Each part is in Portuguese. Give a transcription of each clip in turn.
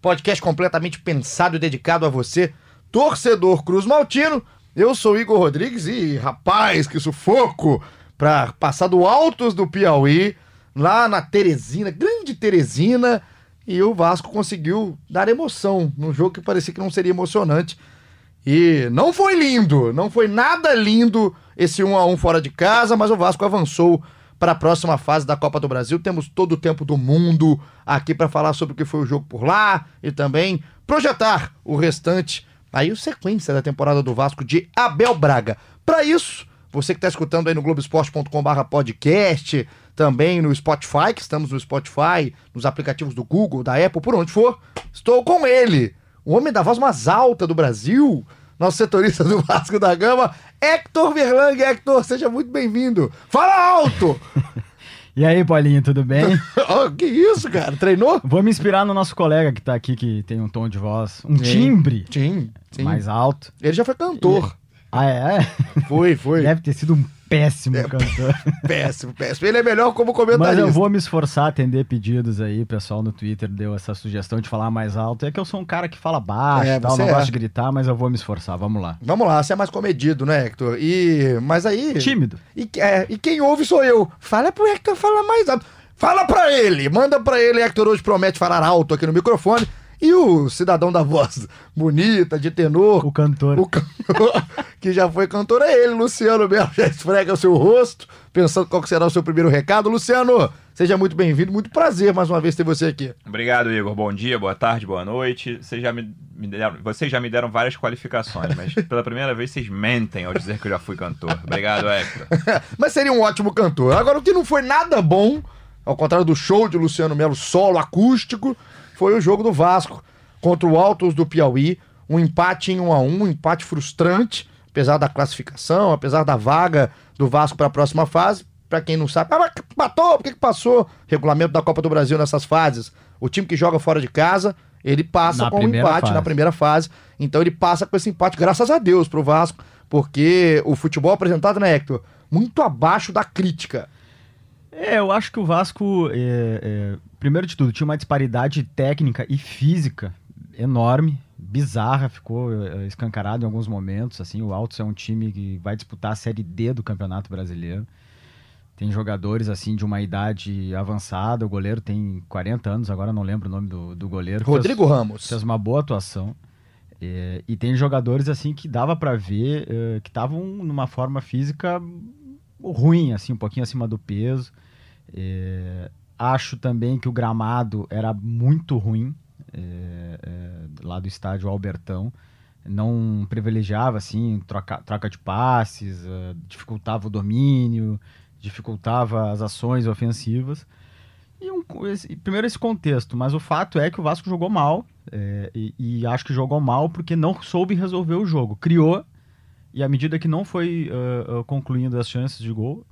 podcast completamente pensado e dedicado a você, torcedor Cruz Maltino. Eu sou Igor Rodrigues e, rapaz, que sufoco pra passar do Altos do Piauí, lá na Teresina, grande Teresina, e o Vasco conseguiu dar emoção num jogo que parecia que não seria emocionante. E não foi lindo, não foi nada lindo esse 1 a 1 fora de casa, mas o Vasco avançou para a próxima fase da Copa do Brasil. Temos todo o tempo do mundo aqui para falar sobre o que foi o jogo por lá e também projetar o restante, aí o sequência da temporada do Vasco de Abel Braga. Para isso, você que está escutando aí no globesport.com/podcast, também no Spotify, que estamos no Spotify, nos aplicativos do Google, da Apple, por onde for, estou com ele, o homem da voz mais alta do Brasil, nosso setorista do Vasco da Gama, Hector Verlang. Hector, seja muito bem-vindo. Fala alto! E aí, Paulinho, tudo bem? oh, que isso, cara? Treinou? Vou me inspirar no nosso colega que tá aqui, que tem um tom de voz, um timbre Sim, sim. mais alto. Ele já foi cantor. Ah, é? Foi, foi. Deve ter sido um péssimo É, cantor. Péssimo, péssimo. Ele é melhor como Mas comentarista. eu vou me esforçar a atender pedidos aí. O pessoal no Twitter deu essa sugestão de falar mais alto. É que eu sou um cara que fala baixo É, e tal, não é. gosto de gritar, mas eu vou me esforçar. Vamos lá. Vamos lá, você é mais comedido, né, Hector? E... Mas aí... Tímido. E, é, e quem ouve sou eu. Fala pro Hector falar mais alto. Fala pra ele, manda pra ele. Hector hoje promete falar alto aqui no microfone. E o cidadão da voz bonita, de tenor, O cantor. o cantor que já foi cantor é ele, Luciano Belo. Já esfrega o seu rosto, pensando qual que será o seu primeiro recado. Luciano, seja muito bem-vindo. Muito prazer mais uma vez ter você aqui. Obrigado, Igor. Bom dia, boa tarde, boa noite. Vocês já me, me deram, vocês já me deram várias qualificações, mas pela primeira vez vocês mentem ao dizer que eu já fui cantor. Obrigado, Hector. Mas seria um ótimo cantor. Agora, o que não foi nada bom, ao contrário do show de Luciano Melo solo acústico, foi o jogo do Vasco contra o Altos do Piauí. Um empate em 1 a 1 um empate frustrante, apesar da classificação, apesar da vaga do Vasco para a próxima fase. Para quem não sabe, ah, mas matou, por que, que passou? Regulamento da Copa do Brasil nessas fases. O time que joga fora de casa, ele passa Na com um empate na fase. primeira fase. Então ele passa com esse empate, graças a Deus, pro Vasco, porque o futebol apresentado, né, Hector? Muito abaixo da crítica. É, eu acho que o Vasco, é, é, primeiro de tudo, tinha uma disparidade técnica e física enorme, bizarra, ficou é, escancarado em alguns momentos. Assim, o Altos é um time que vai disputar a Série D do Campeonato Brasileiro. Tem jogadores assim de uma idade avançada. O goleiro tem 40 anos, agora não lembro o nome do, do goleiro. Fez- Rodrigo Ramos. fez uma boa atuação. É, e tem jogadores assim que dava pra ver é, que estavam numa forma física ruim, assim, um pouquinho acima do peso. É, acho também que o gramado era muito ruim é, é, lá do estádio Albertão. Não privilegiava assim troca, troca de passes, é, dificultava o domínio, dificultava as ações ofensivas. E um, esse- primeiro esse contexto, mas o fato é que o Vasco jogou mal, é, e, e acho que jogou mal porque não soube resolver o jogo. Criou, e à medida que não foi ah, concluindo as chances de gol,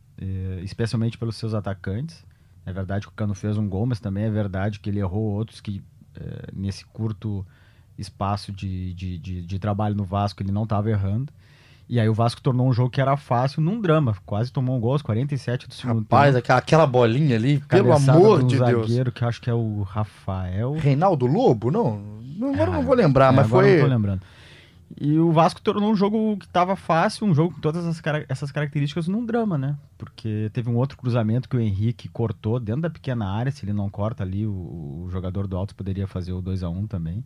especialmente pelos seus atacantes, é verdade que o Cano fez um gol, mas também é verdade que ele errou outros que eh, nesse curto espaço de, de, de, de trabalho no Vasco ele não estava errando. E aí o Vasco tornou um jogo que era fácil num drama. Quase tomou um gol aos 47 do segundo Rapaz, tempo. aquela, aquela bolinha ali, pelo amor de um de Deus. zagueiro que eu acho que é o Rafael. Reinaldo Lobo? Não, não, agora Ah, não vou lembrar, É, mas foi. E o Vasco tornou um jogo que estava fácil, um jogo com todas essas características num drama, né? Porque teve um outro cruzamento que o Henrique cortou dentro da pequena área. Se ele não corta ali, o, o jogador do Alto poderia fazer o 2 a 1 também.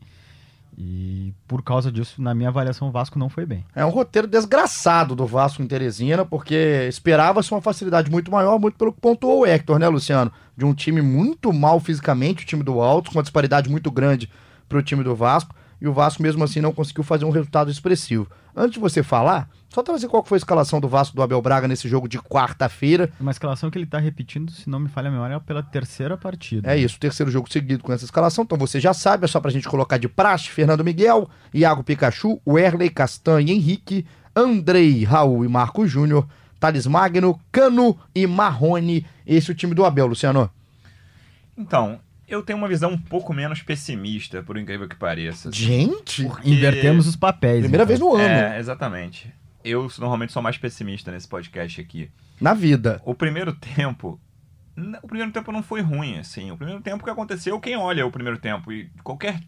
E por causa disso, na minha avaliação, o Vasco não foi bem. É um roteiro desgraçado do Vasco em Teresina, porque esperava-se uma facilidade muito maior, muito pelo que pontuou o Hector, né, Luciano? De um time muito mal fisicamente, o time do Alto, com uma disparidade muito grande pro time do Vasco. E o Vasco mesmo assim não conseguiu fazer um resultado expressivo. Antes de você falar, só trazer qual foi a escalação do Vasco do Abel Braga nesse jogo de quarta-feira. Uma escalação que ele tá repetindo, se não me falha a memória, pela terceira partida. É isso, o terceiro jogo seguido com essa escalação, então você já sabe, é só pra gente colocar de praxe, Fernando Miguel, Iago Pikachu, Werley, Castanha, Henrique, Andrei, Raul e Marco Júnior, Thales Magno, Cano e Marrone. Esse é o time do Abel, Luciano. Então, eu tenho uma visão um pouco menos pessimista, por incrível que pareça. Gente, Porque- Invertemos os papéis. primeira então. vez no ano, É, exatamente. Eu normalmente sou mais pessimista nesse podcast aqui. na vida. O primeiro tempo. O primeiro tempo não foi ruim, assim. O primeiro tempo que aconteceu, quem olha o primeiro tempo e qualquer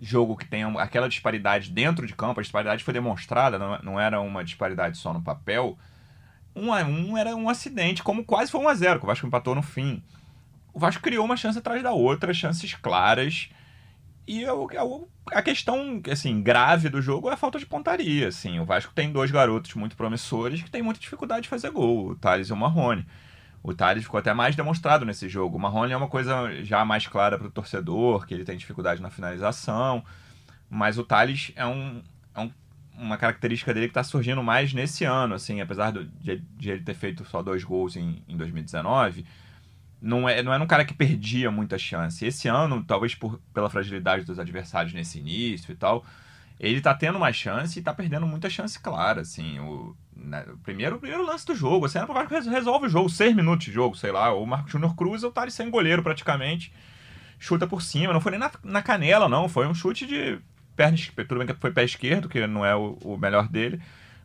jogo que tenha aquela disparidade dentro de campo, a disparidade foi demonstrada, não, não era uma disparidade só no papel. Um a um era um acidente, como quase foi um a zero, que o Vasco empatou no fim. O Vasco criou uma chance atrás da outra, chances claras. E eu- eu- a questão assim, grave do jogo é a falta de pontaria. Assim. O Vasco tem dois garotos muito promissores que têm muita dificuldade de fazer gol, o Thales e o Marrone. O Thales ficou até mais demonstrado nesse jogo. O Marrone é uma coisa já mais clara para o torcedor, que ele tem dificuldade na finalização. Mas o Thales é, um, é um- uma característica dele que está surgindo mais nesse ano. Assim, apesar do- de, de ele ter feito só dois gols em, em 2019, não, é, não era um cara que perdia muita chance. Esse ano, talvez por, pela fragilidade dos adversários nesse início e tal, ele tá tendo mais chance e tá perdendo muita chance clara, assim. O, né, o primeiro, o primeiro lance do jogo, assim, o Vasco res- resolve o jogo, seis minutos de jogo, sei lá. O Marco Júnior cruza, o Thales sem goleiro praticamente, chuta por cima. Não foi nem na, na canela, não. Foi um chute de perna. Tudo bem que foi pé esquerdo, que não é o, o melhor dele.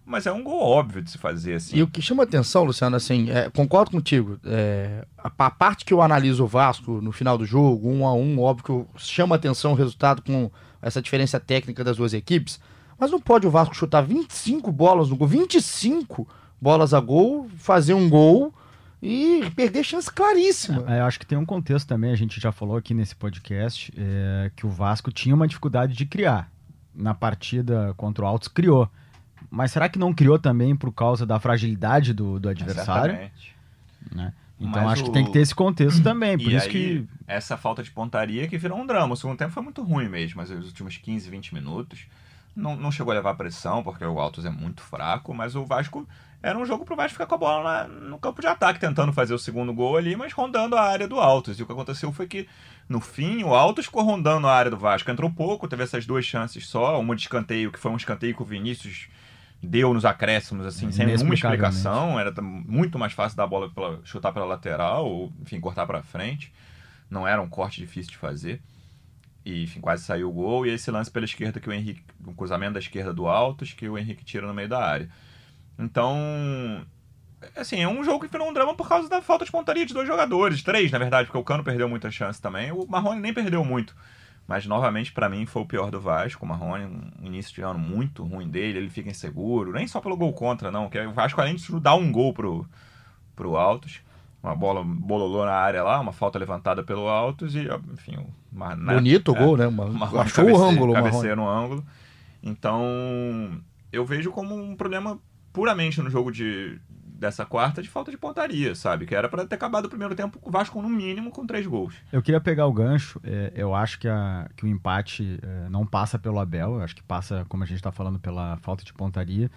Mas é um gol óbvio de se fazer, assim. E o que chama atenção, Luciano, assim, é, concordo contigo. é, a, a parte que eu analiso o Vasco no final do jogo, um a um, óbvio que eu- chama atenção o resultado com essa diferença técnica das duas equipes. Mas não pode o Vasco chutar 25 bolas no gol, 25 bolas a gol, fazer um gol e perder chance claríssima. É, eu acho que tem um contexto também, a gente já falou aqui nesse podcast, é, que o Vasco tinha uma dificuldade de criar. Na partida contra o Altos, criou. Mas será que não criou também por causa da fragilidade do, do adversário? Exatamente. né? Então Mas acho que o- tem que ter esse contexto também. Por E isso aí, que. essa falta de pontaria que virou um drama. O segundo tempo foi muito ruim mesmo, mas os últimos 15, 20 minutos não, não chegou a levar pressão, porque o Altos é muito fraco, mas o Vasco era um jogo pro Vasco ficar com a bola na- no campo de ataque, tentando fazer o segundo gol ali, mas rondando a área do Altos. E o que aconteceu foi que, no fim, o Altos ficou rondando a área do Vasco. Entrou pouco, teve essas duas chances só, uma de escanteio, que foi um escanteio que o Vinícius deu nos acréscimos, assim, sem nenhuma explicação. Era muito mais fácil dar a bola pela, chutar pela lateral, ou, enfim, cortar pra frente. Não era um corte difícil de fazer. E, enfim, quase saiu o gol. E esse lance pela esquerda que o Henrique. Um cruzamento da esquerda do Altos, que o Henrique tira no meio da área. Então. Assim, é um jogo que virou um drama por causa da falta de pontaria de dois jogadores. Três, na verdade, porque o Cano perdeu muita chance também. O Marrone nem perdeu muito. Mas, novamente, pra mim, foi o pior do Vasco. O Marrone, um início de ano muito ruim dele. Ele fica inseguro. Nem só pelo gol contra, não. Que o Vasco, além de dar um gol pro, pro Altos. Uma bola bololou na área lá, uma falta levantada pelo Altos e, enfim, né, Bonito o é, gol, né? Uma- Marrone achou o cabeceia- ângulo, o Marrone. cabeceia no ângulo. Então, eu vejo como um problema puramente no jogo de dessa quarta de falta de pontaria, sabe? Que era pra ter acabado o primeiro tempo com o Vasco no mínimo com três gols. Eu queria pegar o gancho. é, eu acho que, a- que o empate é, não passa pelo Abel. Eu acho que passa, como a gente está falando, pela falta de pontaria.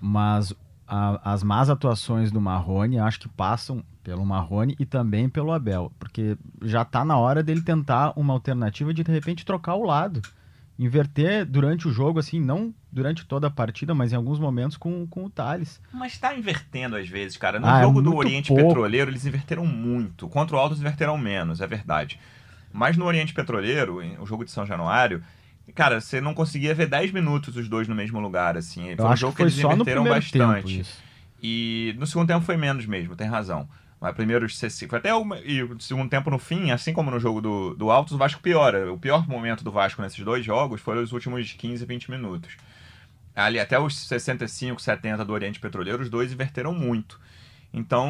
Mas a- as más atuações do Marrone, acho que passam pelo Marrone e também pelo Abel. Porque já tá na hora dele tentar uma alternativa de, de repente, trocar o lado. Inverter durante o jogo, assim, não durante toda a partida, mas em alguns momentos com, com o Thales. Mas tá invertendo às vezes, cara. No Ah, é jogo do muito Oriente pouco. Petroleiro, eles inverteram muito. Contra o Altos inverteram menos, é verdade. Mas no Oriente Petroleiro, o jogo de São Januário, cara, você não conseguia ver 10 minutos os dois no mesmo lugar, assim. Eu Foi um acho jogo que que foi eles inverteram bastante. E no segundo tempo foi menos mesmo, tem razão. Mas primeiro os 60 foi até o, e o segundo tempo no fim, assim como no jogo do, do Altos, o Vasco piora. O pior momento do Vasco nesses dois jogos foram os últimos 15, 20 minutos. Ali até os 65, 70 do Oriente Petroleiro, os dois inverteram muito. Então,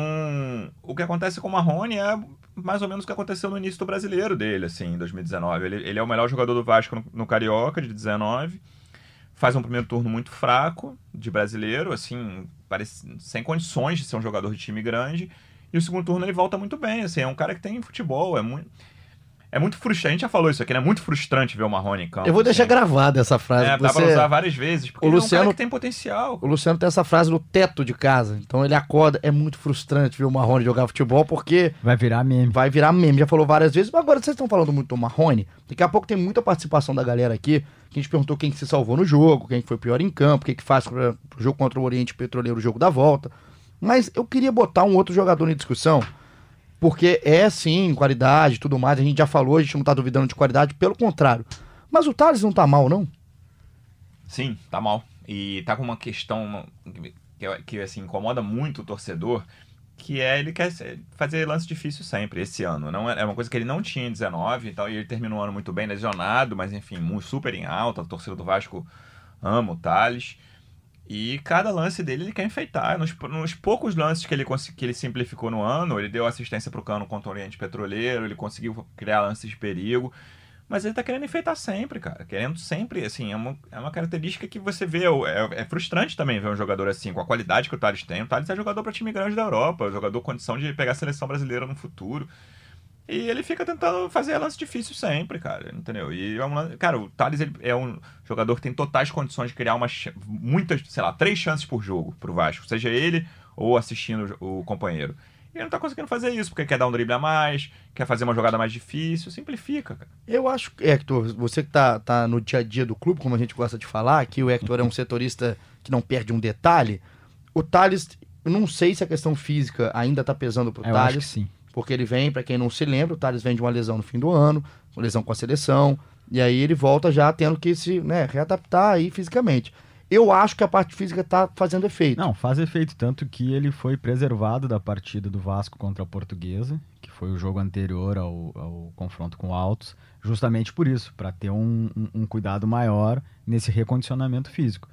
o que acontece com o Marrone é mais ou menos o que aconteceu no início do brasileiro dele, assim, em 2019. Ele, ele é o melhor jogador do Vasco no, no Carioca, de 19 faz um primeiro turno muito fraco de brasileiro, assim, parece, sem condições de ser um jogador de time grande. E o segundo turno ele volta muito bem, assim, é um cara que tem futebol, é muito. É muito frustrante. A gente já falou isso aqui, né? É muito frustrante ver o Marrone em campo. Eu vou deixar assim. gravada essa frase. É, dá Você- pra usar várias vezes, porque O ele é um Luciano- cara que tem potencial. O Luciano tem essa frase no teto de casa. Então ele acorda. É muito frustrante ver o Marrone jogar futebol porque Vai virar meme. vai virar meme. Já falou várias vezes. Mas agora vocês estão falando muito do Marrone. Daqui a pouco tem muita participação da galera aqui. Que a gente perguntou quem que se salvou no jogo, quem que foi pior em campo, o que que faz pro jogo contra o Oriente Petroleiro, o jogo da volta. Mas eu queria botar um outro jogador em discussão. Porque é sim, qualidade tudo mais. A gente já falou, a gente não tá duvidando de qualidade, pelo contrário. Mas o Thales não tá mal, não? Sim, tá mal. E tá com uma questão que, que, assim, incomoda muito o torcedor, que é ele quer fazer lance difícil sempre, esse ano. Não é, é uma coisa que ele não tinha em 19 e tal, e ele terminou o ano muito bem, lesionado, mas enfim, super em alta. A torcida do Vasco ama o Thales. E cada lance dele ele quer enfeitar. Nos, nos poucos lances que ele, que ele simplificou no ano, ele deu assistência pro Cano contra o Oriente Petroleiro, ele conseguiu criar lances de perigo. Mas ele tá querendo enfeitar sempre, cara. Querendo sempre, assim, é uma, é uma característica que você vê. É, é frustrante também ver um jogador assim, com a qualidade que o Thales tem. O Thales é jogador para time grande da Europa, jogador com condição de pegar a seleção brasileira no futuro. E ele fica tentando fazer lance difícil sempre, cara, entendeu? E é um lance- cara, o Thales ele é um jogador que tem totais condições de criar umas muitas, sei lá, três chances por jogo pro Vasco, seja ele ou assistindo o companheiro. E ele não tá conseguindo fazer isso, porque quer dar um drible a mais, quer fazer uma jogada mais difícil, simplifica, cara. Eu acho que, Hector, você que tá, tá no dia a dia do clube, como a gente gosta de falar, que o Hector é um setorista que não perde um detalhe. O Thales, eu não sei se a questão física ainda tá pesando pro Eu acho que Thales, sim. Porque ele vem, pra quem não se lembra, o Thales vem de uma lesão no fim do ano, uma lesão com a seleção, e aí ele volta já tendo que se né, readaptar aí fisicamente. Eu acho que a parte física tá fazendo efeito. Não, faz efeito tanto que ele foi preservado da partida do Vasco contra a Portuguesa, que foi o jogo anterior ao, ao confronto com o Altos, justamente por isso, para ter um, um- um cuidado maior nesse recondicionamento físico.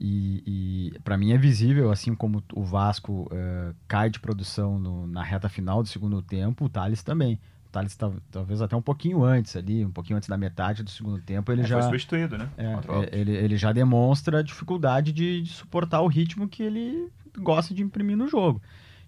E, e para mim é visível, assim como o Vasco eh, cai de produção no- na reta final do segundo tempo, o Thales também. O Thales tal- talvez até um pouquinho antes ali, um pouquinho antes da metade do segundo tempo, ele É, já Foi substituído, né? é, é, ele, ele já demonstra a dificuldade de, de suportar o ritmo que ele gosta de imprimir no jogo.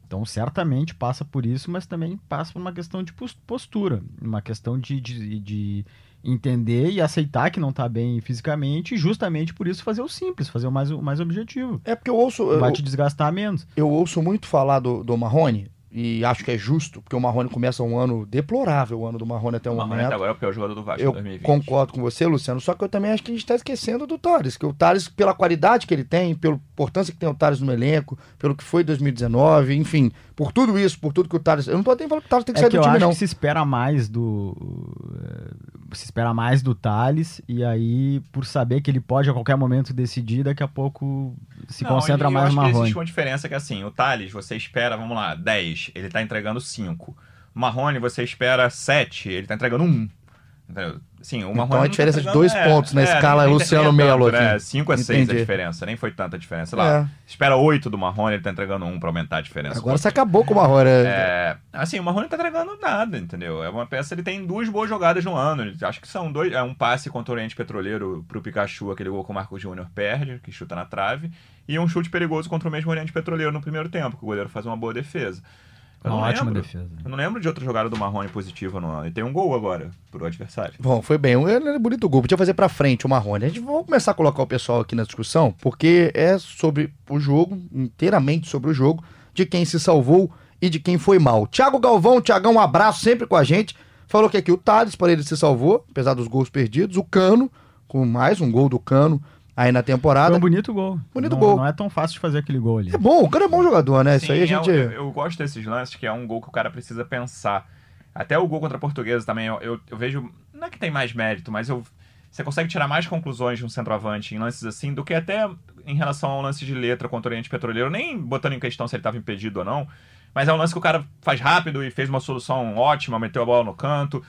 Então, certamente passa por isso, mas também passa por uma questão de pos- postura, uma questão de, de, de entender e aceitar que não está bem fisicamente, e justamente por isso fazer o simples, fazer o mais, o mais objetivo. É porque eu ouço, eu, Vai te desgastar menos. eu ouço muito falar do, do Marrone, e acho que é justo, porque o Marrone começa um ano deplorável, o ano do Marrone até o O Marrone momento. até agora é o pior jogador do Vasco Eu 2020. concordo com você, Luciano, só que eu também acho que a gente está esquecendo do Thales, que o Thales, pela qualidade que ele tem, pela importância que tem o Thales no elenco, pelo que foi 2019, enfim, por tudo isso, por tudo que o Thales. Eu não tô nem falando que o Thales tem que É sair que do eu time, acho não. que se espera mais do. eh, Se espera mais do Thales, e aí, por saber que ele pode a qualquer momento decidir, daqui a pouco se Não, concentra ele- mais no acho que Marrone. existe uma diferença que é assim, o Thales, você espera, vamos lá, 10, ele tá entregando 5. O Marrone, você espera 7, ele tá entregando 1. Entendeu? Sim, o Marrone Então, a não diferença de entregando- dois pontos na escala nem- nem- Luciano é Melo né? aqui. 5 a 6 a diferença, nem foi tanta diferença. Sei lá, É. espera 8 do Marrone, ele tá entregando 1 pra aumentar a diferença. Agora você acabou com o Marrone. É, assim, o Marrone não tá entregando nada, entendeu? É uma peça, ele tem duas boas jogadas no ano. Ele- Acho que são dois. É um passe contra o Oriente Petroleiro pro Pikachu, aquele gol que o Marcos Júnior perde, que chuta na trave, e um chute perigoso contra o mesmo Oriente Petroleiro no primeiro tempo, que o goleiro faz uma boa defesa. Eu Uma não ótima lembro. defesa. Eu não lembro de outra jogada do Marrone positiva no. E tem um gol agora pro adversário. Bom, foi bem. É bonito o gol. Podia fazer pra frente o Marrone. A gente vai começar a colocar o pessoal aqui na discussão, porque é sobre o jogo, inteiramente sobre o jogo, de quem se salvou e de quem foi mal. Thiago Galvão, Thiagão, um abraço sempre com a gente. Falou que aqui o Thales, para ele se salvou, apesar dos gols perdidos. O Cano, com mais um gol do Cano aí na temporada. Foi um bonito gol. Bonito não, gol. Não é tão fácil de fazer aquele gol ali. É bom, o Cano é bom jogador, né? Isso aí a Sim, gente. Eu, eu gosto desses lances, que é um gol que o cara precisa pensar. Até o gol contra a Portuguesa também, eu, eu, eu vejo. Não é que tem mais mérito, mas eu, você consegue tirar mais conclusões de um centroavante em lances assim do que até em relação ao lance de letra contra o Oriente Petroleiro, nem botando em questão se ele estava impedido ou não. Mas é um lance que o cara faz rápido e fez uma solução ótima, meteu a bola no canto.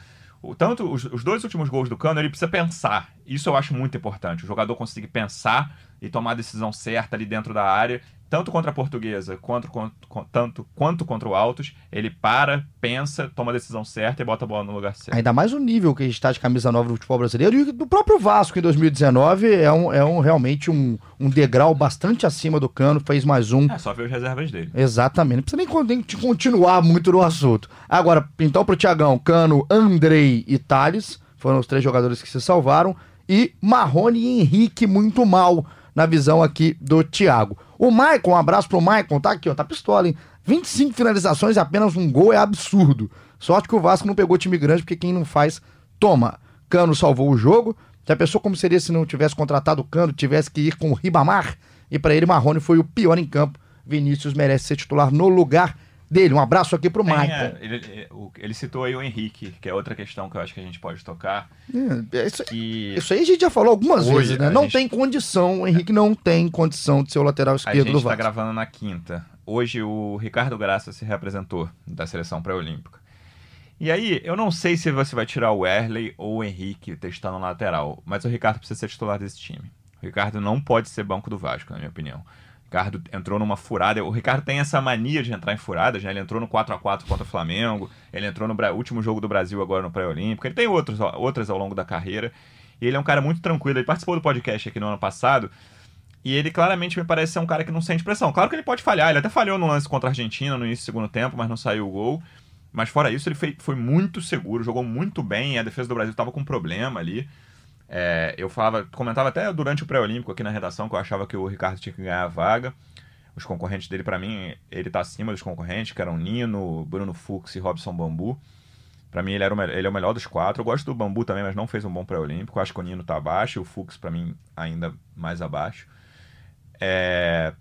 Tanto os, os dois últimos gols do Cano, ele precisa pensar. Isso eu acho muito importante. O jogador conseguir pensar e tomar a decisão certa ali dentro da área. Tanto contra a Portuguesa quanto, quanto, tanto, quanto contra o Altos, ele para, pensa, toma a decisão certa e bota a bola no lugar certo. Ainda mais o nível que a gente está de camisa nova do futebol brasileiro e do próprio Vasco em 2019 é, um, é um, realmente um, um degrau bastante acima do Cano, fez mais um. É só ver as reservas dele. Exatamente, não precisa nem, nem continuar muito no assunto. Agora, então pro Tiagão, Cano, Andrei e Thales, foram os três jogadores que se salvaram, e Marrone e Henrique muito mal na visão aqui do Thiago. O Maicon, um abraço pro Maicon, tá aqui, ó, tá pistola, hein? 25 finalizações e apenas um gol é absurdo. Sorte que o Vasco não pegou time grande, porque quem não faz, toma. Cano salvou o jogo. Já pensou como seria se não tivesse contratado o Cano, tivesse que ir com o Ribamar? E para ele, Marrone foi o pior em campo. Vinícius merece ser titular no lugar dele. Um abraço aqui pro Maicon. É, ele, ele, citou aí o Henrique, que é outra questão que eu acho que a gente pode tocar. É, é isso, que... isso, aí a gente já falou algumas Hoje, vezes, né? Não gente... tem condição, o Henrique não tem condição de ser o lateral esquerdo do Vasco. A gente tá gravando na quinta. Hoje o Ricardo Graça se representou da seleção pré-olímpica. E aí, eu não sei se você vai tirar o Erley ou o Henrique testando lateral, mas o Ricardo precisa ser titular desse time. O Ricardo não pode ser banco do Vasco, na minha opinião. Ricardo entrou numa furada. O Ricardo tem essa mania de entrar em furadas, né? Ele entrou no 4 a 4 contra o Flamengo, ele entrou no último jogo do Brasil agora no pré-olímpico. Ele tem outros, outras ao longo da carreira. E ele é um cara muito tranquilo. Ele participou do podcast aqui no ano passado. E ele claramente me parece ser um cara que não sente pressão. Claro que ele pode falhar. Ele até falhou no lance contra a Argentina no início do segundo tempo, mas não saiu o gol. Mas fora isso, ele foi, foi muito seguro, jogou muito bem. a defesa do Brasil estava com problema ali. É, eu falava, comentava até durante o pré-olímpico aqui na redação que eu achava que o Ricardo tinha que ganhar a vaga. Os concorrentes dele, para mim, ele tá acima dos concorrentes, que eram Nino, Bruno Fux e Robson Bambu. Para mim, ele, era o, ele é o melhor dos quatro. Eu gosto do Bambu também, mas não fez um bom pré-olímpico. Acho que o Nino tá abaixo e o Fux, para mim, ainda mais abaixo. É...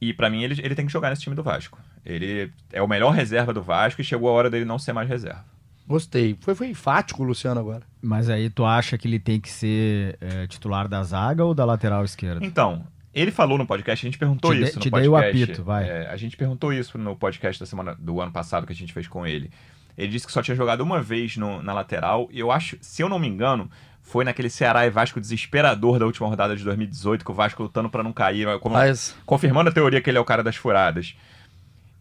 E para mim, ele, ele tem que jogar nesse time do Vasco. Ele é o melhor reserva do Vasco e chegou a hora dele não ser mais reserva. Gostei. Foi, foi enfático o Luciano agora. Mas aí tu acha que ele tem que ser é, titular da zaga ou da lateral esquerda? Então, ele falou no podcast, a gente perguntou te isso de, no te podcast. Dei o apito, vai. É, a gente perguntou isso no podcast da semana do ano passado que a gente fez com ele. Ele disse que só tinha jogado uma vez no, na lateral, e eu acho, se eu não me engano, foi naquele Ceará e Vasco desesperador da última rodada de 2018, que o Vasco lutando para não cair, como, Mas... confirmando a teoria que ele é o cara das furadas.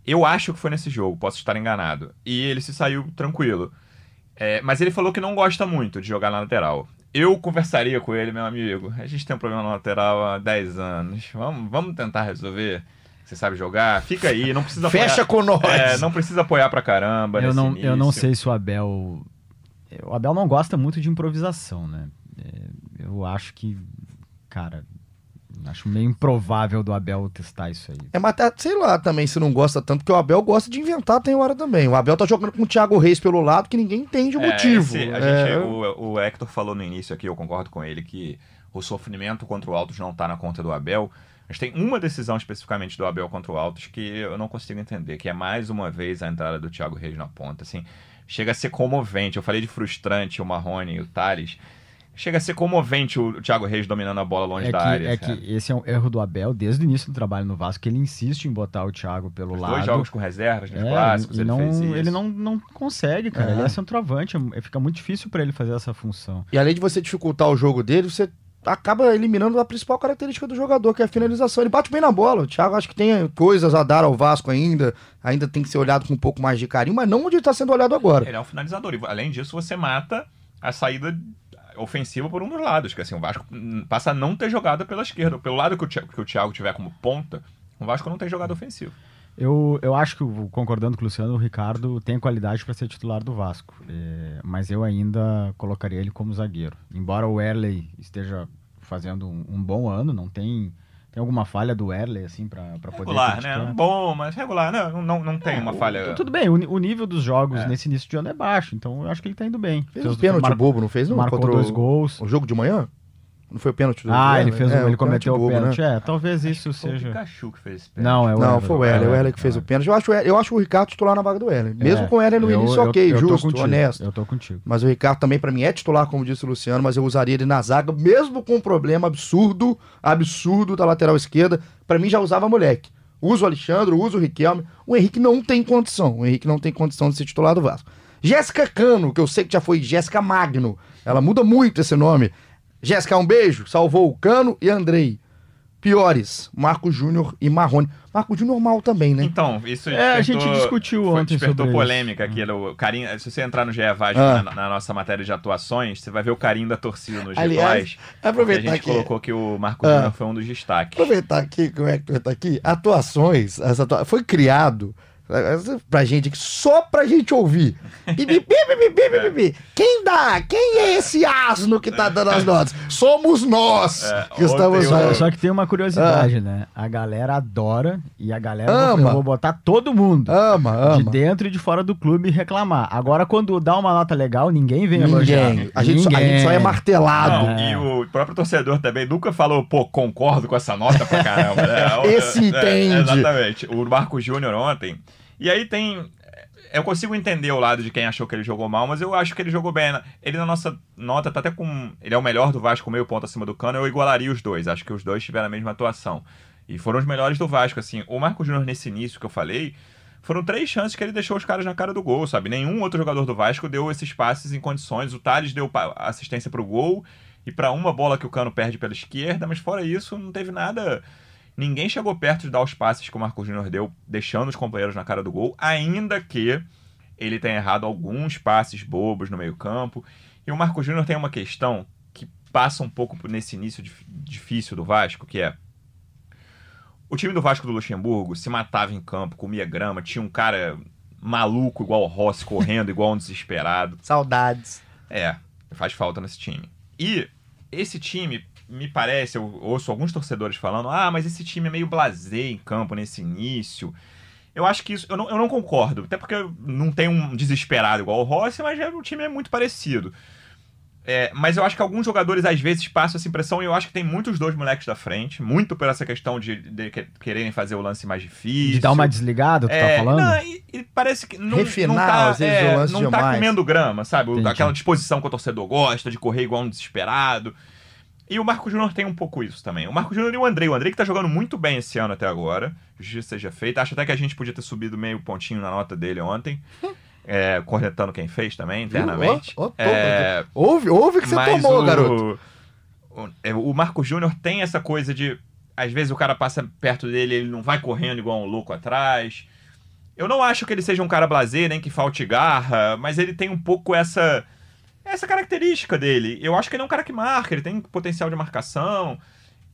Eu acho que foi nesse jogo, posso estar enganado. E ele se saiu tranquilo. É, mas ele falou que não gosta muito de jogar na lateral. Eu conversaria com ele, meu amigo. A gente tem um problema na lateral há 10 anos. Vamos, vamos tentar resolver. Você sabe jogar? Fica aí, não precisa Fecha apoiar. com nós. É, não precisa apoiar pra caramba. Eu não, eu não sei se o Abel. O Abel não gosta muito de improvisação, né? É, eu acho que, cara, Acho meio improvável do Abel testar isso aí. É, mas sei lá também se não gosta tanto, porque o Abel gosta de inventar, tem hora também. O Abel tá jogando com o Thiago Reis pelo lado que ninguém entende o é, motivo. Esse, é... gente, o, o Hector falou no início aqui, eu concordo com ele, que o sofrimento contra o Altos não tá na conta do Abel. Mas tem uma decisão especificamente do Abel contra o Altos que eu não consigo entender, que é mais uma vez a entrada do Thiago Reis na ponta. Assim, chega a ser comovente. Eu falei de frustrante o Marrone e o Thales. Chega a ser comovente o Thiago Reis dominando a bola longe é da que, área. É que esse é um erro do Abel desde o início do trabalho no Vasco, que ele insiste em botar o Thiago pelo Os lado. Dois jogos com reservas, nos é, clássicos, ele não, fez isso. Ele não, não consegue, cara. É. Ele é centroavante, é, fica muito difícil para ele fazer essa função. E além de você dificultar o jogo dele, você acaba eliminando a principal característica do jogador, que é a finalização. Ele bate bem na bola. O Thiago acho que tem coisas a dar ao Vasco ainda, ainda tem que ser olhado com um pouco mais de carinho, mas não onde está sendo olhado agora. Ele é um finalizador. E além disso, você mata a saída ofensiva por um dos lados, que assim, o Vasco passa a não ter jogada pela esquerda. Pelo lado que o, Thiago, que o Thiago tiver como ponta, o Vasco não tem jogada ofensiva. Eu, eu acho que, concordando com o Luciano, o Ricardo tem qualidade para ser titular do Vasco. É, mas eu ainda colocaria ele como zagueiro. Embora o Erley esteja fazendo um, um bom ano, não tem tem alguma falha do Erley, assim, pra, pra poder. Regular, né? Bom, mas regular, não, não, não tem é, uma falha. tudo bem, o, o, nível dos jogos é. nesse início de ano é baixo, então eu acho que ele tá indo bem. Fez um pênalti mar... bobo, não fez? Não? Marcou dois gols. O jogo de manhã? Não foi o pênalti do Ah, ele fez, é, ele cometeu o pênalti. Né? É, talvez isso seja. o Pikachu que fez pênalti. Não, é o Não, foi o Erle, o Erle que fez o pênalti. Eu acho, eu acho o Ricardo titular na vaga do Erle. Mesmo é, com o Erle no eu, início, eu, ok, eu, justo, honesto. Eu tô contigo. Mas o Ricardo também, para mim, é titular, como disse o Luciano, mas eu usaria ele na zaga, mesmo com um problema absurdo, absurdo da lateral esquerda. Para mim, já usava moleque. Usa o Alexandre, usa o Riquelme. O Henrique não tem condição. O Henrique não tem condição de ser titular do Vasco. Jéssica Cano, que eu sei que já foi Jéssica Magno. Ela muda muito esse nome. Jéssica, um beijo. Salvou o Cano e Andrei. piores, Marco Júnior e Marrone. Marco Júnior mal também, né? Então, isso É, a gente discutiu foi- ontem despertou sobre polêmica aqui. no Carinho, se você entrar no GE Vasco Ah. na, na nossa matéria de atuações, você vai ver o carinho da torcida no G Aliás, porque a aproveitar gente que- colocou que o Marco Ah. Júnior foi um dos destaques. Aproveitar aqui, como é que tu tá aqui? Atuações, essa atua- foi criado pra gente aqui, só pra gente ouvir. Bi, bi, bi, bi, bi, bi, bi, bi. Quem dá? Quem é esse asno que tá dando as notas? Somos nós É, que estamos Só, eu- só que tem uma curiosidade, né? A galera adora e a galera eu vou- Ama. eu vou botar todo mundo Ama, de ama. dentro e de fora do clube reclamar. Agora, quando dá uma nota legal, ninguém vem elogiar. Ninguém. A gente, só, a gente só é martelado. Não, e o próprio torcedor também nunca falou, pô, concordo com essa nota pra caramba. né? Esse entende. exatamente. O Marco Júnior ontem. E aí tem. Eu consigo entender o lado de quem achou que ele jogou mal, mas eu acho que ele jogou bem. Ele na nossa nota tá até com. Ele é o melhor do Vasco, meio ponto acima do cano. Eu igualaria os dois. Acho que os dois tiveram a mesma atuação. E foram os melhores do Vasco, assim. O Marco Júnior, nesse início que eu falei, foram três chances que ele deixou os caras na cara do gol, sabe? Nenhum outro jogador do Vasco deu esses passes em condições. O Thales deu assistência pro gol e pra uma bola que o Cano perde pela esquerda, mas fora isso, não teve nada. Ninguém chegou perto de dar os passes que o Marco Júnior deu, deixando os companheiros na cara do gol, ainda que ele tenha errado alguns passes bobos no meio-campo. E o Marco Júnior tem uma questão que passa um pouco nesse início dif- difícil do Vasco, que é o time do Vasco do Luxemburgo se matava em campo, comia grama, tinha um cara maluco igual o Rossi correndo igual um desesperado. Saudades. É, faz falta nesse time. E esse time, me parece, eu ouço alguns torcedores falando, ah, mas esse time é meio blasé em campo nesse início. Eu acho que isso, eu não, eu não concordo, até porque não tem um desesperado igual o Rossi, mas já, o time é muito parecido. É, mas eu acho que alguns jogadores às vezes passam essa impressão e eu acho que tem muitos dois moleques da frente, muito por essa questão de, de que- quererem fazer o lance mais difícil. De dar uma desligada, tu É, tá falando? Não, e, e parece que não, Refinar, não tá, às vezes, é, o lance não tá comendo grama, sabe? Entendi. Aquela disposição que o torcedor gosta, de correr igual um desesperado. E o Marco Júnior tem um pouco isso também. O Marco Júnior e o Andrei. O Andrei que tá jogando muito bem esse ano até agora. Justiça seja feita. Acho até que a gente podia ter subido meio pontinho na nota dele ontem. É, cornetando quem fez também, internamente. Ó, ó, tô- É, Ouve, ouve que você mas tomou, o, garoto. O, é, o Marco Júnior tem essa coisa de. Às vezes o cara passa perto dele ele não vai correndo igual um louco atrás. Eu não acho que ele seja um cara blazer, nem que falte garra, mas ele tem um pouco essa. Essa característica dele. Eu acho que ele é um cara que marca, ele tem potencial de marcação,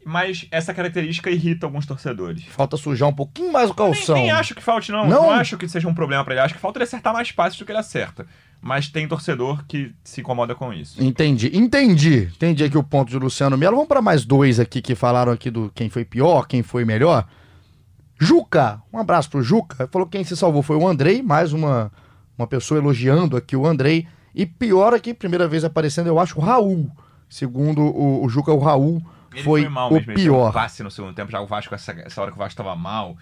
mas essa característica irrita alguns torcedores. Falta sujar um pouquinho mais o calção. Nem, nem acho que falte, não. Não? não. acho que seja um problema pra ele. Acho que falta ele acertar mais passes do que ele acerta. Mas tem torcedor que se incomoda com isso. Entendi, entendi. Entendi aqui o ponto de Luciano Melo. Vamos para mais dois aqui que falaram aqui do quem foi pior, quem foi melhor. Juca, um abraço pro Juca. Falou que quem se salvou foi o Andrei, mais uma, uma pessoa elogiando aqui o Andrei. E pior aqui, primeira vez aparecendo, eu acho, o Raul. Segundo o, o Juca, o Raul Ele foi, mal o mesmo, ele um pior. passe no segundo tempo, já o Vasco, essa, essa hora que o Vasco tava mal,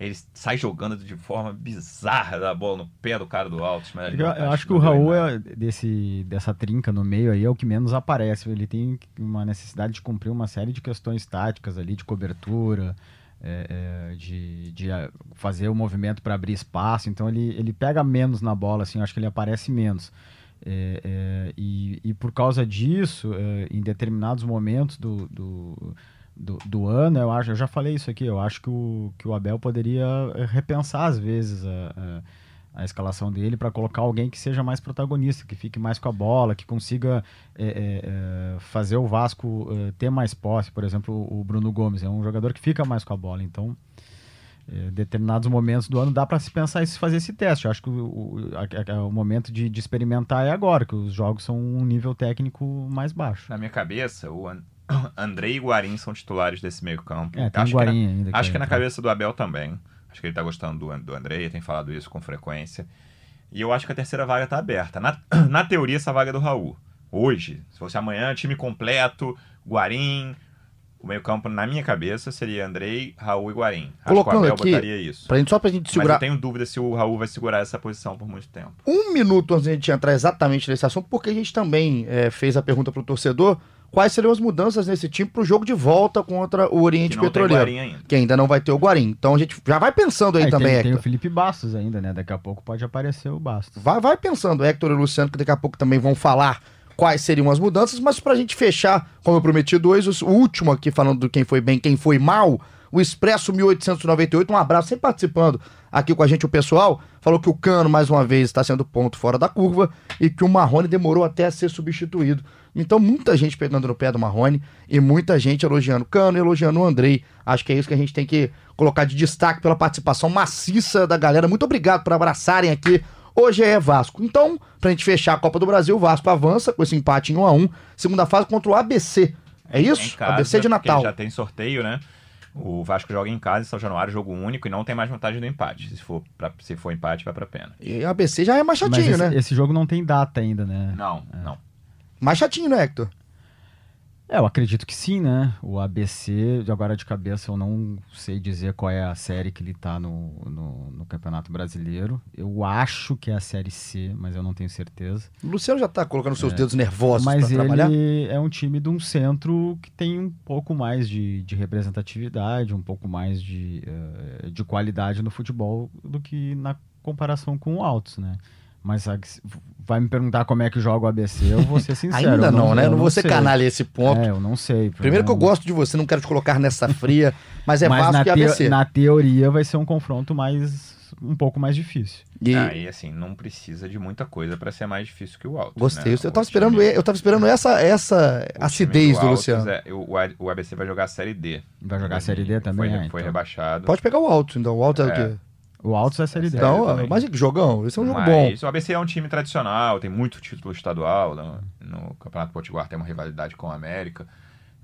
ele sai jogando de forma bizarra da bola no pé do cara do alto. mas ele Eu, acho que o chutando Raul é desse, dessa trinca no meio aí é o que menos aparece. Ele tem uma necessidade de cumprir uma série de questões táticas ali, de cobertura, é, é, de, de fazer o movimento para abrir espaço. Então ele, ele pega menos na bola, assim, eu acho que ele aparece menos. É, é, e, e por causa disso, é, em determinados momentos do, do, do, do ano, eu acho, eu já falei isso aqui, eu acho que o, que o Abel poderia eh, repensar às vezes a, a, a escalação dele para colocar alguém que seja mais protagonista, que fique mais com a bola, que consiga é, é, é, fazer o Vasco é, ter mais posse. Por exemplo, o Bruno Gomes é um jogador que fica mais com a bola, então é, determinados momentos do ano dá para se pensar em se fazer esse teste. Eu acho que o, o, a- o momento de, de experimentar é agora, que os jogos são um nível técnico mais baixo. Na minha cabeça, o An- Andrei e Guarim são titulares desse meio campo. É, acho que na- ainda. Acho que é- na cabeça do Abel também. Acho que ele tá gostando do, do Andrei, tem falado isso com frequência. E eu acho que a terceira vaga tá aberta. Na, na teoria, essa vaga é do Raul. Hoje, se fosse amanhã, time completo, Guarim. O meio-campo, na minha cabeça, seria Andrei, Raul e Guarim. Acho Colocando que o Abel aqui, botaria isso. Pra gente, só pra gente Mas segurar eu tenho dúvida se o Raul vai segurar essa posição por muito tempo. um minuto antes de a gente entrar exatamente nesse assunto, porque a gente também é, fez a pergunta pro torcedor quais seriam as mudanças nesse time pro jogo de volta contra o Oriente Que não tem Petroleiro. Guarim ainda. Que ainda não vai ter o Guarim. Então a gente já vai pensando aí Ah, e também, tem, tem Hector. o Felipe Bastos ainda, né? Daqui a pouco pode aparecer o Bastos. Vai, vai pensando, Hector e Luciano, que daqui a pouco também vão falar quais seriam as mudanças, mas pra gente fechar, como eu prometi dois, o último aqui falando do quem foi bem, quem foi mal, o Expresso 1898, um abraço, sempre participando aqui com a gente o pessoal, falou que o Cano mais uma vez está sendo ponto fora da curva e que o Marrone demorou até a ser substituído. Então muita gente pegando no pé do Marrone e muita gente elogiando o Cano elogiando o Andrei. Acho que é isso que a gente tem que colocar de destaque pela participação maciça da galera. Muito obrigado por abraçarem aqui Hoje é Vasco. Então, pra gente fechar a Copa do Brasil, o Vasco avança com esse empate em 1 a 1 Segunda fase contra o ABC. É isso? casa, ABC de Natal. Já tem sorteio, né? O Vasco joga em casa em São Januário, jogo único, e não tem mais vantagem do empate. Se for, pra, se for empate, vai pra pena. E o ABC já é mais Mas chatinho, esse, né? esse jogo não tem data ainda, né? Não, não. Mais chatinho, né, Hector? É, eu acredito que sim, né? O ABC, de agora de cabeça, eu não sei dizer qual é a série que ele tá no, no, no Campeonato Brasileiro. Eu acho que é a Série C, mas eu não tenho certeza. O Luciano já tá colocando seus dedos nervosos mas pra trabalhar. ele é um time de um centro que tem um pouco mais de, de representatividade, um pouco mais de, eh, de qualidade no futebol do que na comparação com o Altos, né? Mas vai me perguntar como é que joga o ABC, eu vou ser sincero. Ainda eu não, né? eu Não vou ser canalha esse ponto. É, eu não sei. Primeiro que eu Não- gosto de você, não quero te colocar nessa fria, mas é mas Vasco na, e ABC. na teoria vai ser um confronto mais um pouco mais difícil. E Ah, e assim, não precisa de muita coisa pra ser mais difícil que o Alto. gostei. né? Eu tava O esperando, time- eu tava esperando essa, essa o acidez do Altos Luciano. é- o, o ABC vai jogar a Série D. Vai jogar a Série D também, Foi, é, foi então. rebaixado. Pode pegar o Alto, então. O Alto é, o É. quê? O Altos é a Série D. Então, também. mas que jogão. Esse é um jogo bom. Mas o ABC é um time tradicional, tem muito título estadual. No, no Campeonato Potiguar tem uma rivalidade com o América.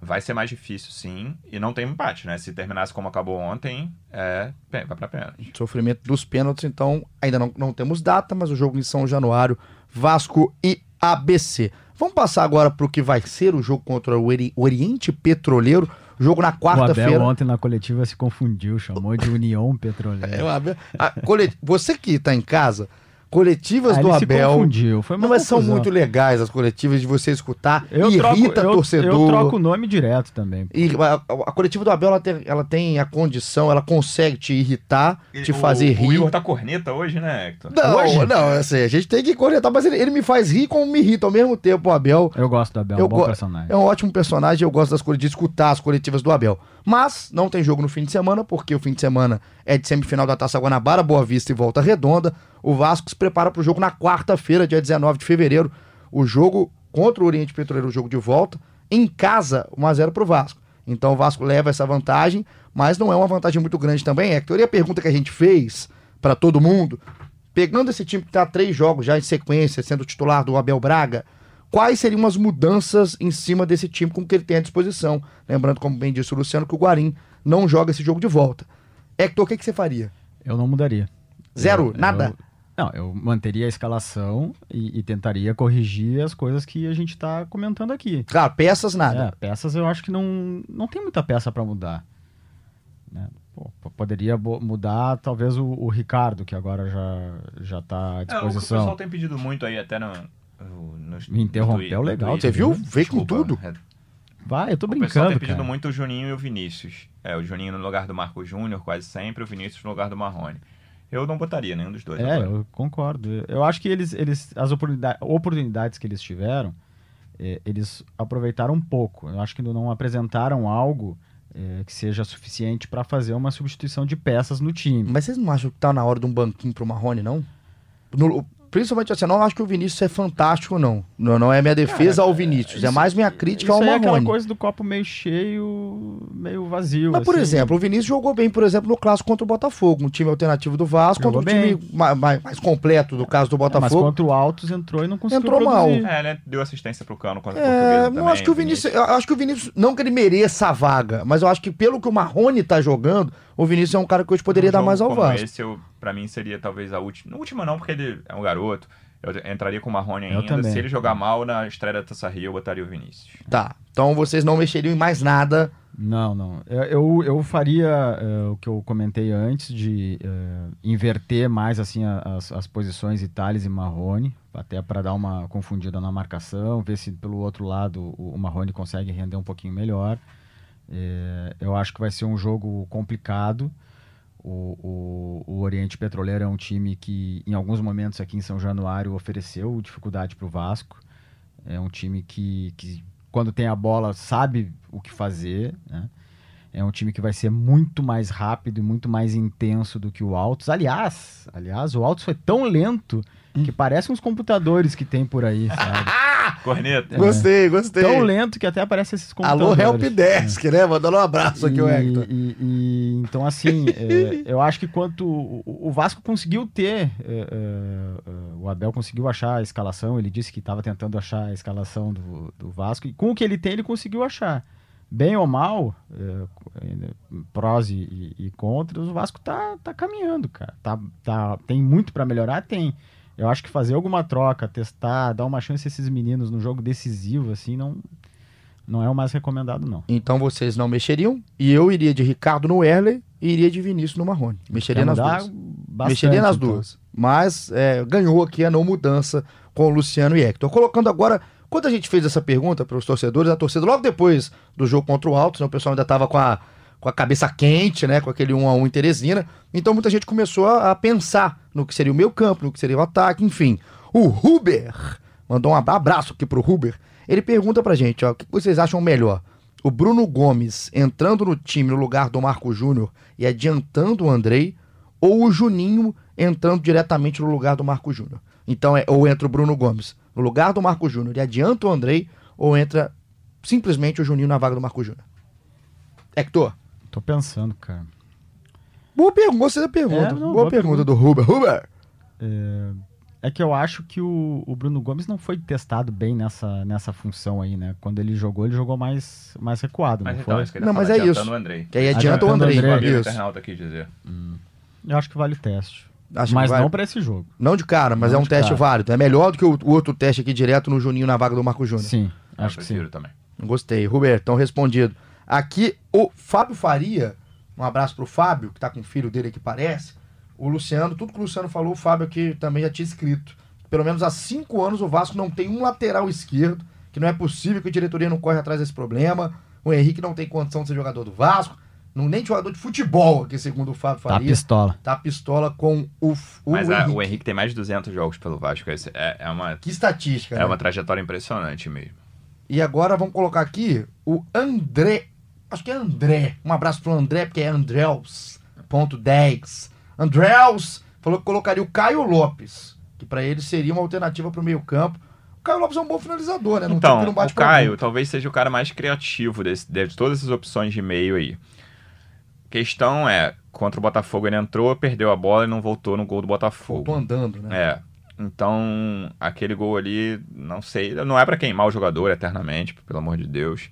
Vai ser mais difícil, sim, e não tem empate, né? Se terminasse como acabou ontem, é, vai pra pênalti. Sofrimento dos pênaltis, então ainda não, não temos data, mas o jogo em São Januário, Vasco e ABC. Vamos passar agora para o que vai ser o jogo contra o Ori- Oriente Petroleiro, jogo na quarta-feira. ontem na coletiva se confundiu, chamou de União É, Petroleira. o Abel- a cole- Você que está em casa, coletivas Ah, do ele se Abel. confundiu, foi uma Não, mas são muito legais as coletivas de você escutar. Eu irrita troco, eu, torcedor. eu troco o nome direto também. E a, a coletiva do Abel ela tem, ela tem a condição, ela consegue te irritar, te fazer o, O rir. Igor tá corneta hoje, né, Hector? Não, Hoje? não, assim, a gente tem que cornetar, mas ele, ele me faz rir como me irrita ao mesmo tempo, o Abel. Eu gosto do Abel, Eu um bom personagem. É um ótimo personagem, eu gosto das de escutar as coletivas do Abel. Mas não tem jogo no fim de semana, porque o fim de semana é de semifinal da Taça Guanabara, Boa Vista e Volta Redonda. O Vasco se prepara para o jogo na quarta-feira, dia 19 de fevereiro. O jogo contra o Oriente Petroleiro, o jogo de volta, em casa, 1x0 pro Vasco. Então o Vasco leva essa vantagem, mas não é uma vantagem muito grande também, Hector. E a pergunta que a gente fez para todo mundo, pegando esse time que está três jogos já em sequência, sendo titular do Abel Braga, quais seriam as mudanças em cima desse time com o que ele tem à disposição? Lembrando, como bem disse o Luciano, que o Guarim não joga esse jogo de volta. Hector, o que, que você faria? Eu não mudaria. Zero? Eu- Nada? eu- não, eu manteria a escalação e, e tentaria corrigir as coisas que a gente está comentando aqui. Claro, peças nada. É, peças eu acho que não, não tem muita peça para mudar. né? Pô, poderia mudar talvez o, o Ricardo, que agora já, já tá à É, o que o disposição. pessoal tem pedido muito aí, até no. No, no Me interrompeu legal, Você viu? Veio com tudo. é, Vai, eu tô O pessoal brincando, tem pedido cara. muito o Juninho e o Vinícius. É, o Juninho no lugar do Marco Júnior, quase sempre, o Vinícius no lugar do Marrone. Eu não botaria nenhum dos dois. É, agora. eu concordo. Eu acho que eles, eles as oportunidades, oportunidades que eles tiveram, eh, eles aproveitaram um pouco. Eu acho que não apresentaram algo eh, que seja suficiente para fazer uma substituição de peças no time. Mas vocês não acham que tá na hora de um banquinho pro Marrone, não? No- principalmente assim, eu não acho que o Vinícius é fantástico, não. Não, não é minha defesa ao Vinícius, é Isso- mais minha crítica ao aí é aquela Marrone. coisa do copo meio cheio, meio vazio. Mas, por assim. exemplo, o Vinícius jogou bem, por exemplo, no clássico contra o Botafogo, um time alternativo do Vasco, Jogou contra um bem. time ma- ma- mais, completo do caso do É, mas Botafogo. contra o Altos entrou e não conseguiu Entrou mal. produzir. É, né? Deu assistência pro Cano contra É, Portuguesa não também, acho que o Vinícius, eu acho que o Vinícius, não que ele mereça a vaga, mas eu acho que pelo que o Marrone tá jogando, o Vinícius é um cara que hoje poderia Num dar mais ao Vasco. Esse, eu, pra mim, seria talvez a última. Última não, porque ele é um garoto. Eu entraria com o Marrone Eu ainda. também. Se ele jogar mal na estreia da Taça Rio, eu botaria o Vinícius. Tá. Então vocês não mexeriam em mais nada. Não, não. Eu, eu, faria eh, o que eu comentei antes de eh, inverter mais assim as, as posições Itales e Marrone, até para dar uma confundida na marcação, ver se pelo outro lado o, o Marrone consegue render um pouquinho melhor. Eh, eu acho que vai ser um jogo complicado. O, o, o Oriente Petroleiro é um time que, em alguns momentos aqui em São Januário, ofereceu dificuldade para o Vasco. É um time que, que quando tem a bola, sabe o que fazer, né? É um time que vai ser muito mais rápido e muito mais intenso do que o Altos. Aliás, aliás, o Altos foi tão lento que parece uns computadores que tem por aí, sabe? Corneta. Gostei, gostei. tão lento que até aparece esses Alô, computadores. Helpdesk, né? Mandando um abraço aqui, o E- Hector. e- e- então, assim, é, eu acho que quanto o, o Vasco conseguiu ter, é, é, é, o Abel conseguiu achar a escalação, ele disse que estava tentando achar a escalação do, do Vasco, e com o que ele tem, ele conseguiu achar. Bem ou mal, é, prós e, e- e contras, o Vasco tá, tá caminhando, cara. Tá, tá, tem muito para melhorar? Tem. Eu acho que fazer alguma troca, testar, dar uma chance a esses meninos no jogo decisivo, assim, não, não é o mais recomendado, não. Então vocês não mexeriam e eu iria de Ricardo no Erley e iria de Vinícius no Marrone. Mexeria nas duas. bastante, Mexeria nas então. duas. Mas é, ganhou aqui a não mudança com o Luciano e Hector. Colocando agora, quando a gente fez essa pergunta para os torcedores, a torcida logo depois do jogo contra o Altos, né, o pessoal ainda estava com a, com a cabeça quente, né, com aquele 1 a 1 em Teresina. Então muita gente começou a, a pensar no que seria o meio campo, no que seria o ataque, enfim. O Huber mandou um abraço aqui pro Huber. Ele pergunta pra gente, ó, o que vocês acham melhor? O Bruno Gomes entrando no time no lugar do Marco Júnior e adiantando o Andrei, ou o Juninho entrando diretamente no lugar do Marco Júnior. Então é ou entra o Bruno Gomes no lugar do Marco Júnior e adianta o Andrei, ou entra simplesmente o Juninho na vaga do Marco Júnior. Hector, Tô pensando, cara. boa pergunta, gostei da pergunta. É, não, boa, boa pergunta, do Huber. Huber! É que eu acho que o, o Bruno Gomes não foi testado bem nessa, nessa função aí, né? Quando ele jogou, ele jogou mais, mais recuado, Mas não então, foi? Não, mas falar, é isso. o Andrei. Que aí adianta o Adiantando o Andrei. Andrei. Isso. internauta aqui dizer. Eu acho que vale o teste. Acho mas vai- não pra esse jogo. Não de cara, mas Não é um teste cara. válido. É melhor do que o, o outro teste aqui direto no Juninho na vaga do Marco Júnior. Sim, Eu acho que sim. também. Gostei. Roberto, então respondido. Aqui o Fábio Faria, um abraço pro Fábio, que tá com o filho dele que parece. O Luciano, tudo que o Luciano falou, o Fábio aqui também já tinha escrito. Pelo menos há cinco anos o Vasco não tem um lateral esquerdo, que não é possível que a diretoria não corre atrás desse problema. O Henrique não tem condição de ser jogador do Vasco, não, nem de jogador de futebol, aqui segundo o Fábio Tá Faria. pistola. Tá pistola com o, o Mas a- Henrique. o Henrique tem mais de 200 jogos pelo Vasco. É, é uma, Que estatística, é né? uma trajetória impressionante mesmo. E agora vamos colocar aqui o André. Acho que é André. Um abraço pro André, porque é Andréus. Ponto 10. Andréus falou que colocaria o Caio Lopes, que pra ele seria uma alternativa pro meio-campo. O Caio Lopes é um bom finalizador, né? Tempo Então, não bate o Caio talvez seja o cara mais criativo desse, de todas essas opções de meio aí. Questão é, contra o Botafogo ele entrou, perdeu a bola e não voltou no gol do Botafogo. Voltou andando, né? É. Então, aquele gol ali, não sei, não é pra queimar o jogador eternamente, pelo amor de Deus.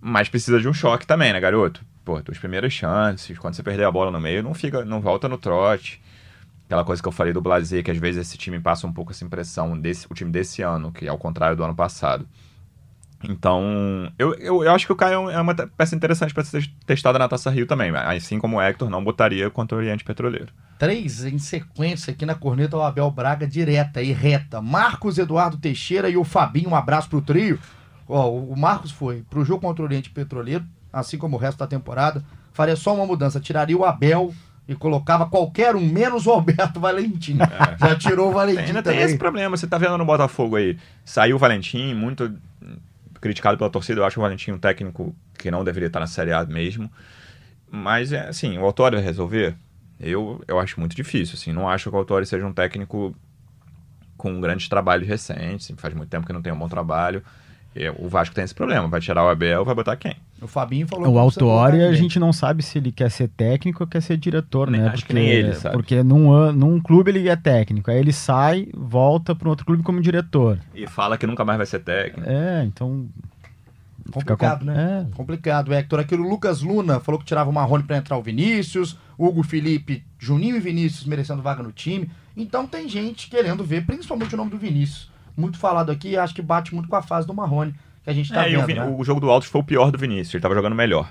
Mas precisa de um choque também, né, garoto? Pô, tuas primeiras chances, quando você perder a bola no meio, não fica, não volta no trote. Aquela coisa que eu falei do Blazer, que às vezes esse time passa um pouco essa impressão, desse, o time desse ano, que é ao contrário do ano passado. Então, eu, eu, eu acho que o Caio é uma peça interessante para ser testada na Taça Rio também. Assim como o Hector não botaria contra o Oriente Petroleiro. Três em sequência aqui na corneta o Abel Braga direta e reta. Marcos Eduardo Teixeira e o Fabinho, um abraço pro trio. Ó, o Marcos foi pro jogo contra o Oriente Petroleiro, assim como o resto da temporada. Faria só uma mudança, tiraria o Abel e colocava qualquer um, menos o Alberto Valentim. Já tirou o Valentim É. Ainda tem esse problema, você tá vendo no Botafogo aí. Saiu o Valentim, muito criticado pela torcida. Eu acho o Valentim um técnico que não deveria estar na Série A mesmo. Mas, é assim, o Autório vai resolver? Eu, eu acho muito difícil, assim. Não acho que o Autório seja um técnico com grandes trabalhos recentes. faz muito tempo que não tem um bom trabalho. E o Vasco tem esse problema. Vai tirar o Abel, vai botar quem? O Fabinho falou O Autuori, a gente não sabe se ele quer ser técnico ou quer ser diretor, Nem- né? acho que nem ele sabe. Porque num, num clube ele é técnico, aí ele sai, volta para um outro clube como diretor. E fala que nunca mais vai ser técnico. É, então. Complicado, com- né? É. Complicado, Hector. Aqui o Lucas Luna falou que tirava o Marrone pra entrar o Vinícius. Hugo Felipe, Juninho e Vinícius merecendo vaga no time. Então tem gente querendo ver, principalmente o nome do Vinícius. Muito falado aqui, acho que bate muito com a fase do Marrone que a gente tá É, e o, vendo. Vini- né? o jogo do Altos foi o pior do Vinícius. Ele tava jogando melhor.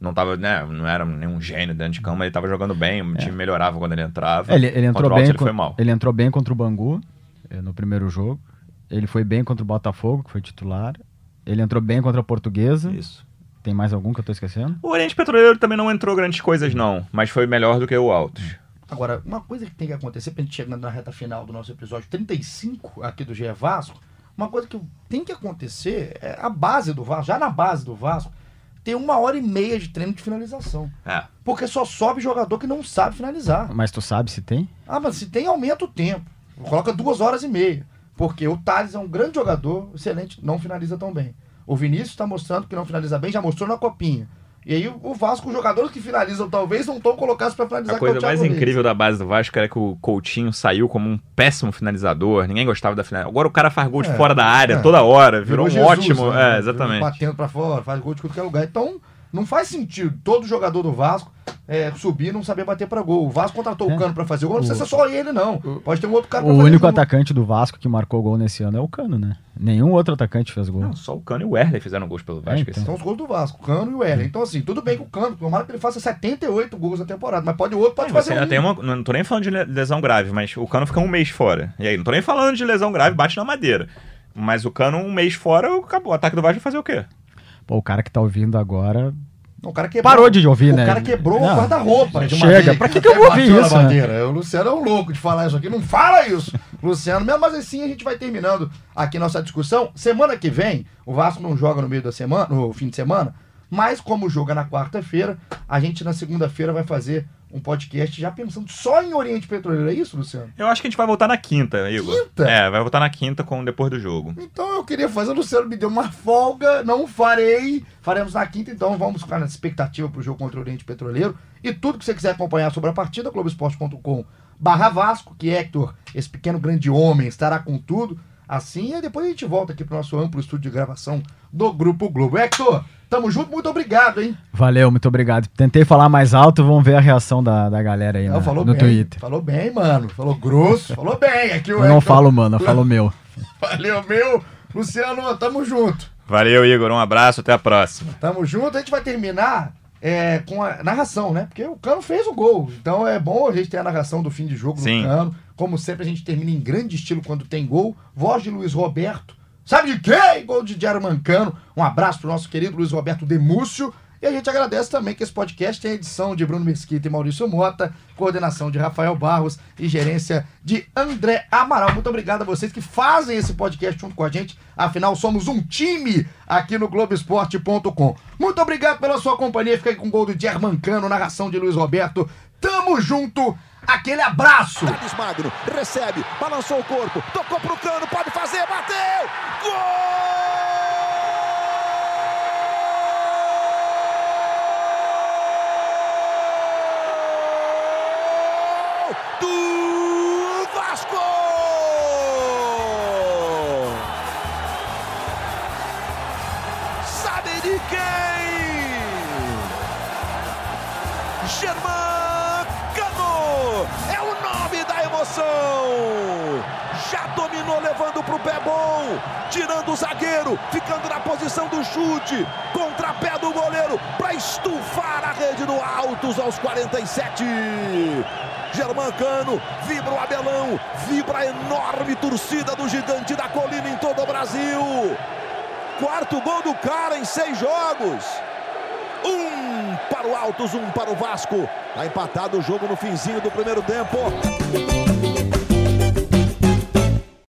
Não tava, né? Não era nenhum gênio dentro de campo, mas ele tava jogando bem. O time melhorava quando ele entrava. É, ele, ele entrou o Altos bem. ele foi mal. Ele entrou bem contra o Bangu eh, no primeiro jogo. Ele foi bem contra o Botafogo, que foi titular. Ele entrou bem contra a Portuguesa. Isso. Tem mais algum que eu tô esquecendo? O Oriente Petroleiro também não entrou grandes coisas, não. Mas foi melhor do que o Altos. Agora, uma coisa que tem que acontecer pra gente chegando na reta final do nosso episódio 35 aqui do GE Vasco, Uma coisa que tem que acontecer é a base do Vasco, já na base do Vasco, ter uma hora e meia de treino de finalização. É. Porque só sobe jogador que não sabe finalizar. Mas tu sabe se tem? Ah, mas se tem, aumenta o tempo. Coloca duas horas e meia. Porque o Thales é um grande jogador, excelente, não finaliza tão bem. O Vinícius está mostrando que não finaliza bem, já mostrou na copinha. E aí o Vasco, os jogadores que finalizam talvez não estão colocados para finalizar A é coisa mais Reis. incrível da base do Vasco era que o Coutinho saiu como um péssimo finalizador, ninguém gostava da finalização. Agora o cara faz gol de É, fora da área é. toda hora, virou, um Jesus, ótimo. né? É, exatamente. Batendo pra fora, faz gol de qualquer lugar. Então, não faz sentido todo jogador do Vasco é, subir e não saber bater pra gol. O Vasco contratou o É. Cano pra fazer gol, não precisa ser só ele, não. Pode ter um outro cara O único atacante do Vasco que marcou gol nesse ano é o Cano, né? Nenhum outro atacante fez gol. Não, só o Cano e o Werley fizeram gols pelo Vasco. então. esse São os gols do Vasco, o Cano e o Erlen. Então, assim, tudo bem que o Cano, tomara que ele faça 78 gols na temporada, mas pode o outro, pode Você fazer ainda um. tem uma, não tô nem falando de le- lesão grave, mas o Cano fica um mês fora. E aí, não tô nem falando de lesão grave, bate na madeira. Mas o Cano um mês fora, acabou. O ataque do Vasco vai fazer o quê? Pô, o cara que tá ouvindo agora. O cara quebrou, Parou de ouvir, o né? cara quebrou o Não. guarda-roupa. de uma Chega, pra que que eu vou ouvir isso, né? O Luciano é um louco de falar isso aqui. Não fala isso, Luciano. Mesmo assim, a gente vai terminando aqui nossa discussão. Semana que vem, o Vasco não joga no meio da semana, no fim de semana, mas como joga na quarta-feira, a gente na segunda-feira vai fazer um podcast já pensando só em Oriente Petroleiro. É isso, Luciano? Eu acho que a gente vai voltar na quinta, Igor. Quinta? É, vai voltar na quinta com depois do jogo. Então eu queria fazer, o Luciano me deu uma folga, não farei. Faremos na quinta, então vamos ficar na expectativa pro jogo contra o Oriente Petroleiro. E tudo que você quiser acompanhar sobre a partida, globoesporte.com barra Vasco, que Hector, esse pequeno grande homem, estará com tudo. Assim, e depois a gente volta aqui pro nosso amplo estúdio de gravação do Grupo Globo. Hector, tamo junto, muito obrigado, hein? Valeu, muito obrigado. Tentei falar mais alto, vamos ver a reação da, da galera aí Não, na- falou no bem, Twitter. Falou bem, mano. Falou grosso, falou bem. Aqui o Eu não Hector- falo, mano, eu falo meu. Valeu, meu. Luciano, tamo junto. Valeu, Igor. Um abraço, até a próxima. Tamo junto, a gente vai terminar é, com a narração, né? Porque o Cano fez o gol. Então é bom a gente ter a narração do fim de jogo Sim. do Cano. Como sempre, a gente termina em grande estilo quando tem gol. Voz de Luiz Roberto. Sabe de quem? Gol de Diário Mancano. Um abraço pro nosso querido Luiz Roberto Demúcio. E a gente agradece também que esse podcast tem edição de Bruno Mesquita e Maurício Mota, coordenação de Rafael Barros e gerência de André Amaral. Muito obrigado a vocês que fazem esse podcast junto com a gente. Afinal, somos um time aqui no Globoesporte.com. Muito obrigado pela sua companhia. Fica aí com o gol do Dier Mancano, narração de Luiz Roberto. Tamo junto. Aquele abraço. Thales Magno recebe, balançou o corpo, tocou pro cano, pode fazer, bateu! Gol tirando o zagueiro, ficando na posição do chute, contrapé do goleiro para estufar a rede no altos aos 47. Germán Cano, vibra o Abelão, vibra a enorme torcida do gigante da colina em todo o Brasil. Quarto gol do cara em seis jogos. Um para o Altos, um para o Vasco. Tá empatado o jogo no finzinho do primeiro tempo.